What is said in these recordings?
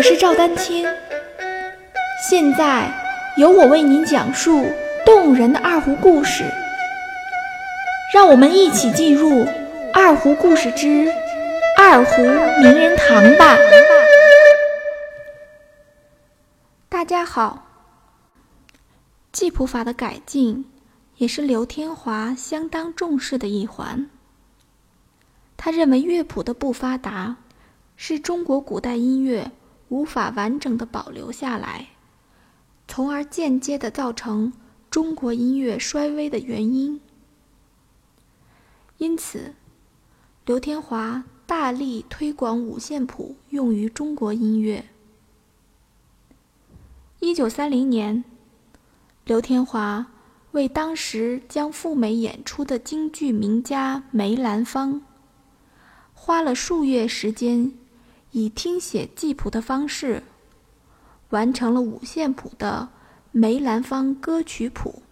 我是赵丹青，现在由我为您讲述动人的二胡故事。让我们一起进入《二胡故事之二胡名人堂》吧。大家好，记谱法的改进也是刘天华相当重视的一环。他认为乐谱的不发达是中国古代音乐。无法完整的保留下来，从而间接的造成中国音乐衰微的原因。因此，刘天华大力推广五线谱用于中国音乐。一九三零年，刘天华为当时将赴美演出的京剧名家梅兰芳，花了数月时间。以听写记谱的方式，完成了五线谱的梅兰芳歌曲谱。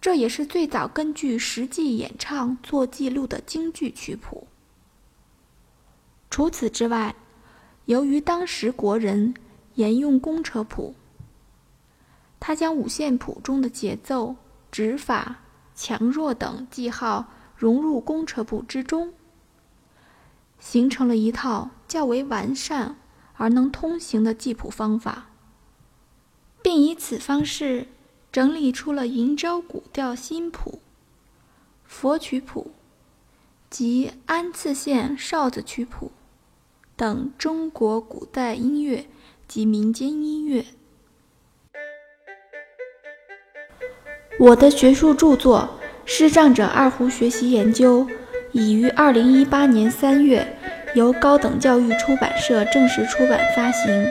这也是最早根据实际演唱做记录的京剧曲谱。除此之外，由于当时国人沿用公车谱，他将五线谱中的节奏、指法、强弱等记号融入公车谱之中。形成了一套较为完善而能通行的记谱方法，并以此方式整理出了瀛州古调新谱、佛曲谱及安次县哨子曲谱等中国古代音乐及民间音乐。我的学术著作《视障者二胡学习研究》。已于二零一八年三月由高等教育出版社正式出版发行，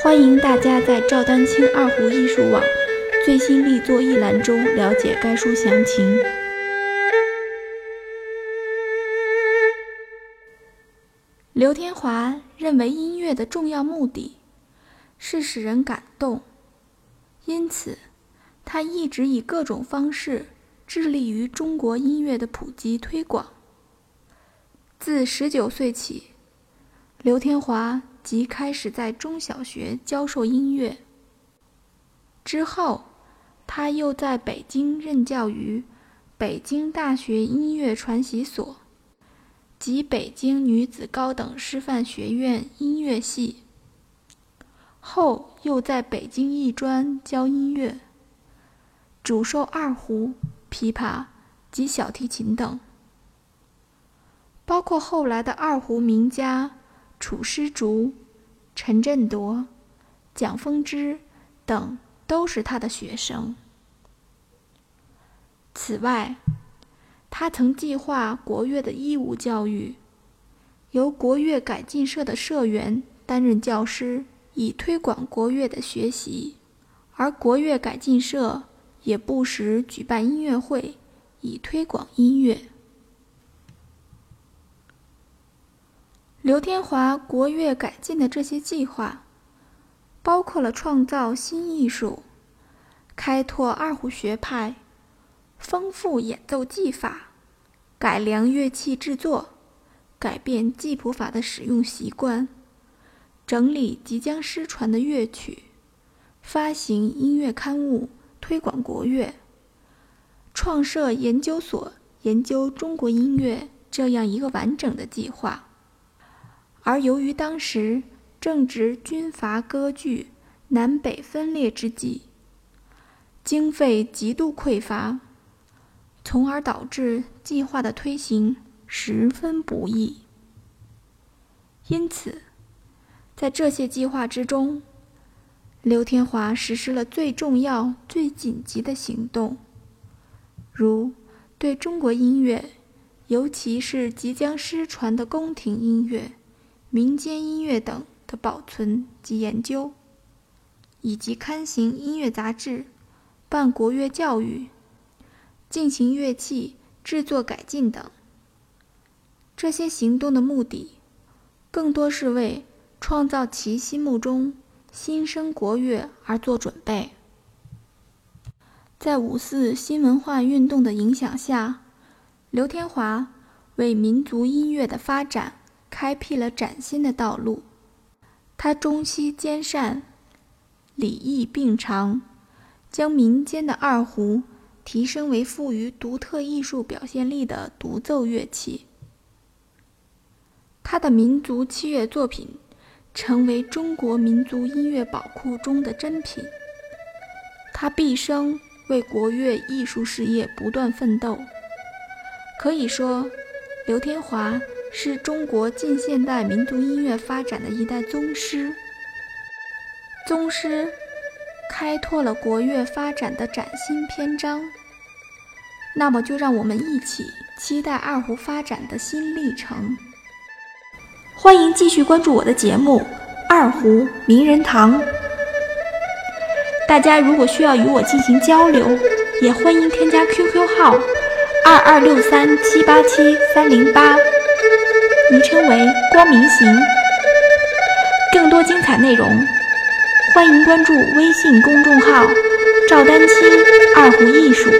欢迎大家在赵丹青二胡艺术网最新力作一栏中了解该书详情。刘天华认为音乐的重要目的是使人感动，因此他一直以各种方式致力于中国音乐的普及推广。自十九岁起，刘天华即开始在中小学教授音乐。之后，他又在北京任教于北京大学音乐传习所及北京女子高等师范学院音乐系。后又在北京艺专教音乐，主授二胡、琵琶及小提琴等。包括后来的二胡名家楚师竹、陈振铎、蒋风之等，都是他的学生。此外，他曾计划国乐的义务教育，由国乐改进社的社员担任教师，以推广国乐的学习；而国乐改进社也不时举办音乐会，以推广音乐。刘天华国乐改进的这些计划，包括了创造新艺术、开拓二胡学派、丰富演奏技法、改良乐器制作、改变记谱法的使用习惯、整理即将失传的乐曲、发行音乐刊物、推广国乐、创设研究所研究中国音乐这样一个完整的计划。而由于当时正值军阀割据、南北分裂之际，经费极度匮乏，从而导致计划的推行十分不易。因此，在这些计划之中，刘天华实施了最重要、最紧急的行动，如对中国音乐，尤其是即将失传的宫廷音乐。民间音乐等的保存及研究，以及刊行音乐杂志、办国乐教育、进行乐器制作改进等，这些行动的目的，更多是为创造其心目中新生国乐而做准备。在五四新文化运动的影响下，刘天华为民族音乐的发展。开辟了崭新的道路。他中西兼善，礼义并长，将民间的二胡提升为富于独特艺术表现力的独奏乐器。他的民族器乐作品成为中国民族音乐宝库中的珍品。他毕生为国乐艺术事业不断奋斗，可以说，刘天华是中国近现代民族音乐发展的一代宗师。宗师开拓了国乐发展的崭新篇章。那么，就让我们一起期待二胡发展的新历程。欢迎继续关注我的节目《二胡名人堂》。大家如果需要与我进行交流，也欢迎添加 QQ 号二二六三七八七三零八，昵称为光明行。更多精彩内容，欢迎关注微信公众号“赵丹青二胡艺术”。